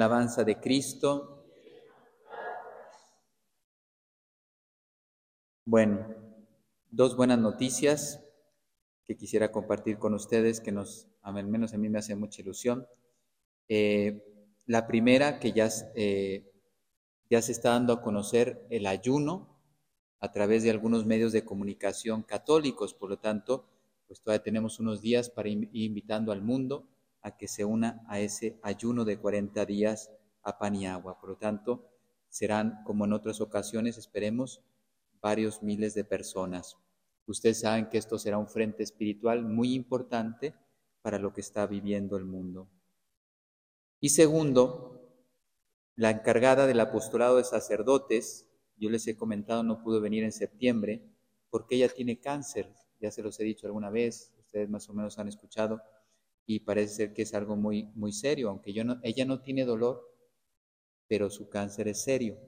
alabanza de Cristo. Bueno, dos buenas noticias que quisiera compartir con ustedes, que nos, al menos a mí me hace mucha ilusión. Eh, la primera, que ya, eh, ya se está dando a conocer el ayuno a través de algunos medios de comunicación católicos, por lo tanto, pues todavía tenemos unos días para ir invitando al mundo a que se una a ese ayuno de 40 días a pan y agua. Por lo tanto, serán, como en otras ocasiones, esperemos, varios miles de personas. Ustedes saben que esto será un frente espiritual muy importante para lo que está viviendo el mundo. Y segundo, la encargada del apostolado de sacerdotes, yo les he comentado, no pudo venir en septiembre porque ella tiene cáncer, ya se los he dicho alguna vez, ustedes más o menos han escuchado, y parece ser que es algo muy, muy serio, aunque ella no tiene dolor, pero su cáncer es serio.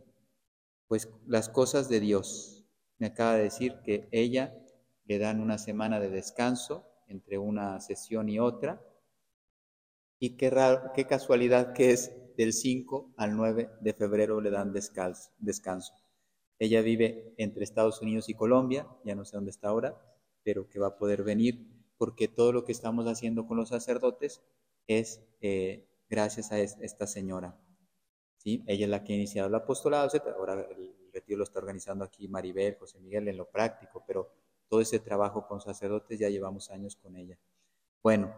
Pues las cosas de Dios. Me acaba de decir que ella le dan una semana de descanso entre una sesión y otra. Y qué casualidad que es del 5 al 9 de febrero le dan descanso. Ella vive entre Estados Unidos y Colombia, ya no sé dónde está ahora, pero que va a poder venir porque todo lo que estamos haciendo con los sacerdotes es eh, gracias a esta señora. ¿sí? Ella es la que ha iniciado el apostolado, ahora el retiro lo está organizando aquí Maribel, José Miguel en lo práctico, pero todo ese trabajo con sacerdotes ya llevamos años con ella. Bueno,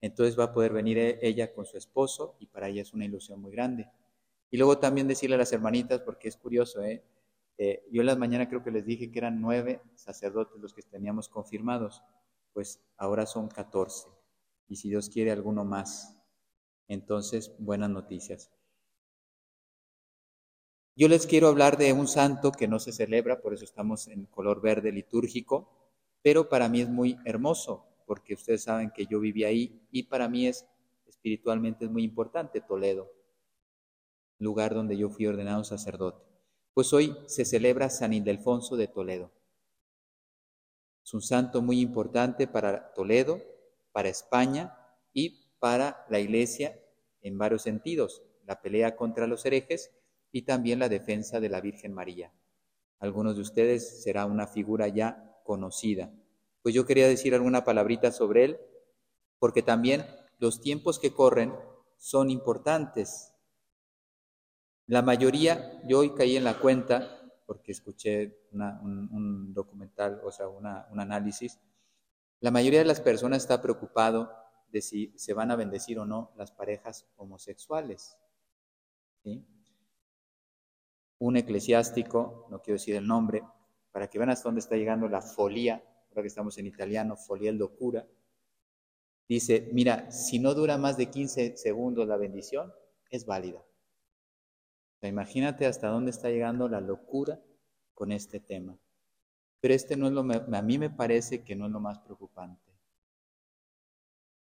entonces va a poder venir e, ella con su esposo y para ella es una ilusión muy grande. Y luego también decirle a las hermanitas, porque es curioso, ¿eh? Eh, yo en la mañana creo que les dije que eran nueve sacerdotes los que teníamos confirmados, pues ahora son catorce. Y si Dios quiere alguno más, entonces buenas noticias. Yo les quiero hablar de un santo que no se celebra, por eso estamos en color verde litúrgico, pero para mí es muy hermoso, porque ustedes saben que yo viví ahí y para mí es espiritualmente es muy importante Toledo, lugar donde yo fui ordenado sacerdote. Pues hoy se celebra San Ildefonso de Toledo. Es un santo muy importante para Toledo, para España y para la Iglesia en varios sentidos, la pelea contra los herejes y también la defensa de la Virgen María. Algunos de ustedes será una figura ya conocida. Pues yo quería decir alguna palabrita sobre él, porque también los tiempos que corren son importantes. La mayoría, yo hoy caí en la cuenta, porque escuché un, documental, o sea, un análisis, la mayoría de las personas está preocupado de si se van a bendecir o no las parejas homosexuales. ¿sí? un eclesiástico, no quiero decir el nombre, para que vean hasta dónde está llegando la folía, ahora que estamos en italiano, folía el locura, dice, mira, si no dura más de 15 segundos la bendición, es válida. Imagínate hasta dónde está llegando la locura con este tema. Pero este no es lo, a mí me parece que no es lo más preocupante.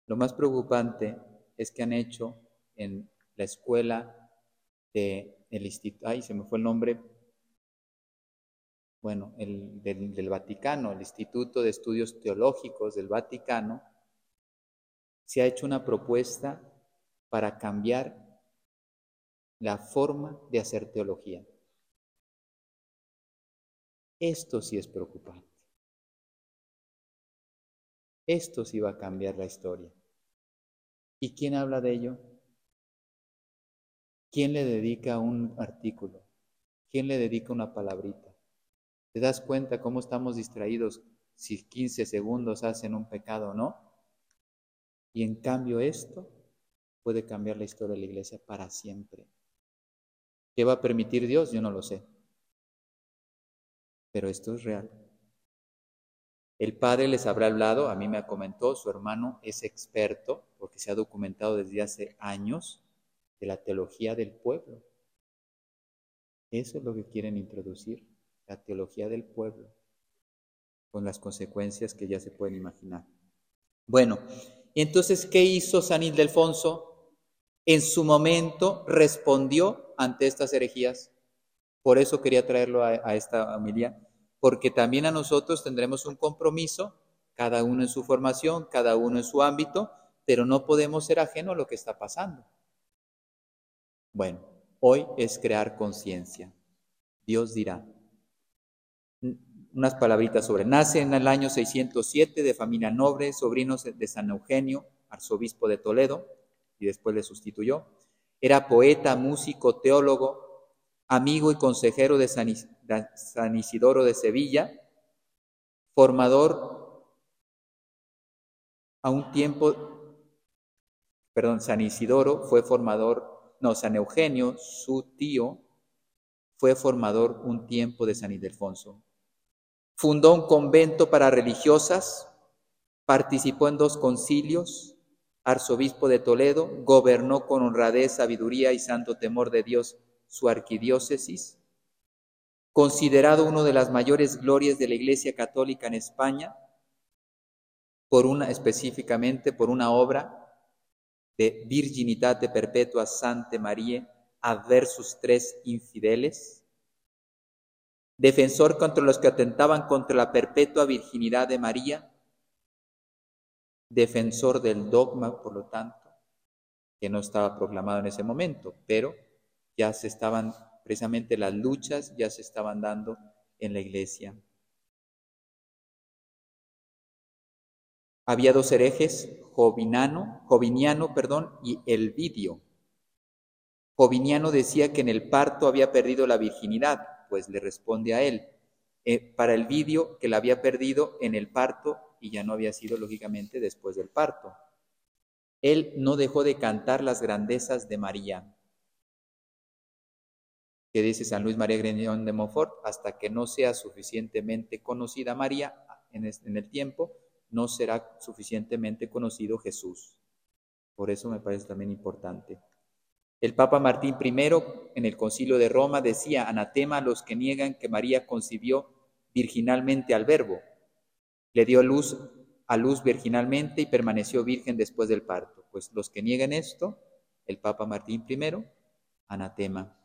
Lo más preocupante es que han hecho en la escuela de el instituto, ay, se me fue el nombre, bueno, el, del, Vaticano, el Instituto de Estudios Teológicos del Vaticano, se ha hecho una propuesta para cambiar la forma de hacer teología. Esto sí es preocupante. Esto sí va a cambiar la historia. ¿Y quién habla de ello? ¿Quién le dedica un artículo? ¿Quién le dedica una palabrita? ¿Te das cuenta cómo estamos distraídos si 15 segundos hacen un pecado o no? Y en cambio esto puede cambiar la historia de la iglesia para siempre. ¿Qué va a permitir Dios? Yo no lo sé. Pero esto es real. El padre les habrá hablado, a mí me comentó, su hermano es experto, porque se ha documentado desde hace años, de la teología del pueblo. Eso es lo que quieren introducir, la teología del pueblo, con las consecuencias que ya se pueden imaginar. Bueno, entonces, ¿qué hizo San Ildefonso? En su momento respondió ante estas herejías. Por eso quería traerlo a, esta familia, porque también a nosotros tendremos un compromiso, cada uno en su formación, cada uno en su ámbito, pero no podemos ser ajeno a lo que está pasando. Bueno, hoy es crear conciencia. Dios dirá. Unas palabritas sobre. Nace en el año 607 de familia noble, sobrino de San Eugenio, arzobispo de Toledo, y después le sustituyó. Era poeta, músico, teólogo, amigo y consejero de San Isidoro de Sevilla, formador a un tiempo, perdón, San Isidoro fue formador, no, San Eugenio, su tío, fue formador un tiempo de San Ildefonso. Fundó un convento para religiosas, participó en dos concilios, arzobispo de Toledo, gobernó con honradez, sabiduría y santo temor de Dios su arquidiócesis, considerado uno de las mayores glorias de la Iglesia Católica en España, por una, específicamente por una obra de Virginitate Perpetua Sante María adversus tres infideles, defensor contra los que atentaban contra la perpetua virginidad de María, defensor del dogma, por lo tanto, que no estaba proclamado en ese momento, pero ya se estaban, precisamente las luchas ya se estaban dando en la iglesia. Había dos herejes, Jovinano, Joviniano perdón, y Elvidio. Joviniano decía que en el parto había perdido la virginidad, pues le responde a él, eh, para Elvidio que la había perdido en el parto y ya no había sido lógicamente después del parto. Él no dejó de cantar las grandezas de María, que dice San Luis María Greñón de Montfort, hasta que no sea suficientemente conocida María en el tiempo, no será suficientemente conocido Jesús. Por eso me parece también importante. El Papa Martín I en el Concilio de Roma decía, anatema a los que niegan que María concibió virginalmente al Verbo, le dio luz a luz virginalmente y permaneció virgen después del parto. Pues los que niegan esto, el Papa Martín I, anatema.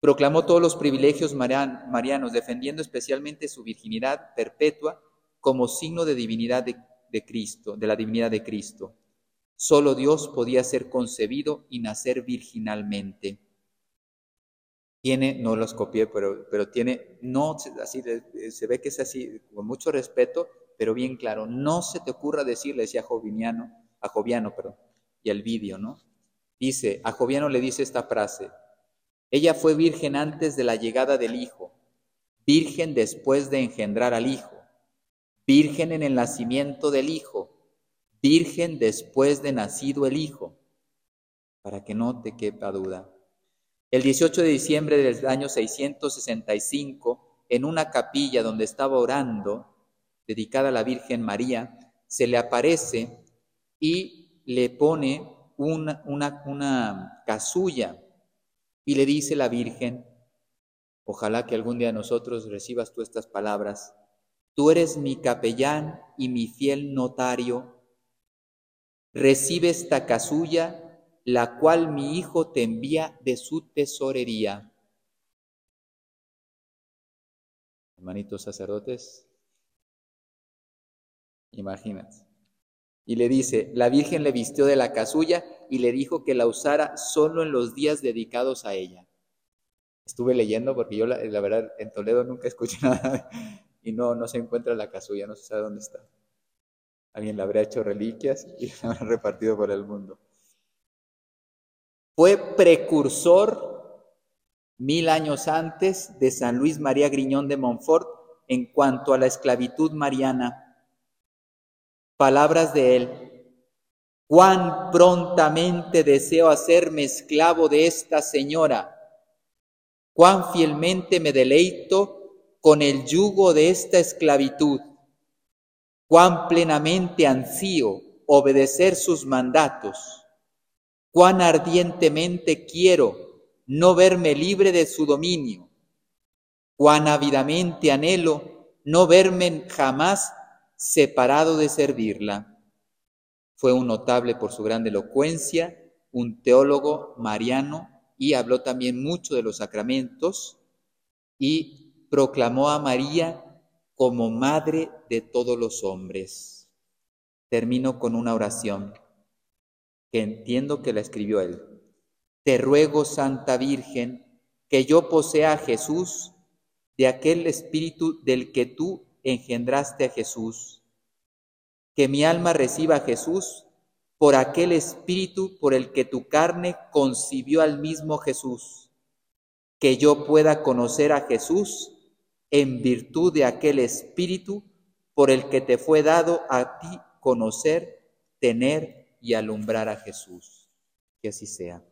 Proclamó todos los privilegios marianos, defendiendo especialmente su virginidad perpetua como signo de divinidad de, Cristo, de la divinidad de Cristo. Solo Dios podía ser concebido y nacer virginalmente. Tiene, no los copié, pero, pero tiene, no, así, se ve que es así, con mucho respeto, pero bien claro, no se te ocurra decirle, decía a Joviano, a Joviano, perdón, y al vídeo, ¿no? Dice, a Joviano le dice esta frase, ella fue virgen antes de la llegada del Hijo, virgen después de engendrar al Hijo, virgen en el nacimiento del Hijo, virgen después de nacido el Hijo, para que no te quepa duda. El 18 de diciembre del año 665, en una capilla donde estaba orando, dedicada a la Virgen María, se le aparece y le pone una, una, casulla y le dice la Virgen, ojalá que algún día nosotros recibas tú estas palabras, tú eres mi capellán y mi fiel notario, recibe esta casulla la cual mi hijo te envía de su tesorería. Hermanitos sacerdotes, imaginas. Y le dice, la Virgen le vistió de la casulla y le dijo que la usara solo en los días dedicados a ella. Estuve leyendo porque yo la, verdad en Toledo nunca escuché nada y no, no se encuentra la casulla, no se sabe dónde está. Alguien la habrá hecho reliquias y la habrá repartido por el mundo. Fue precursor mil años antes de San Luis María Griñón de Montfort en cuanto a la esclavitud mariana. Palabras de él. Cuán prontamente deseo hacerme esclavo de esta señora. Cuán fielmente me deleito con el yugo de esta esclavitud. Cuán plenamente ansío obedecer sus mandatos cuán ardientemente quiero no verme libre de su dominio, cuán ávidamente anhelo no verme jamás separado de servirla. Fue un notable por su gran elocuencia, un teólogo mariano y habló también mucho de los sacramentos y proclamó a María como madre de todos los hombres. Termino con una oración que entiendo que la escribió él. Te ruego, Santa Virgen, que yo posea a Jesús, de aquel espíritu del que tú engendraste a Jesús. Que mi alma reciba a Jesús por aquel espíritu por el que tu carne concibió al mismo Jesús. Que yo pueda conocer a Jesús en virtud de aquel espíritu por el que te fue dado a ti conocer, tener y alumbrar a Jesús. Que así sea.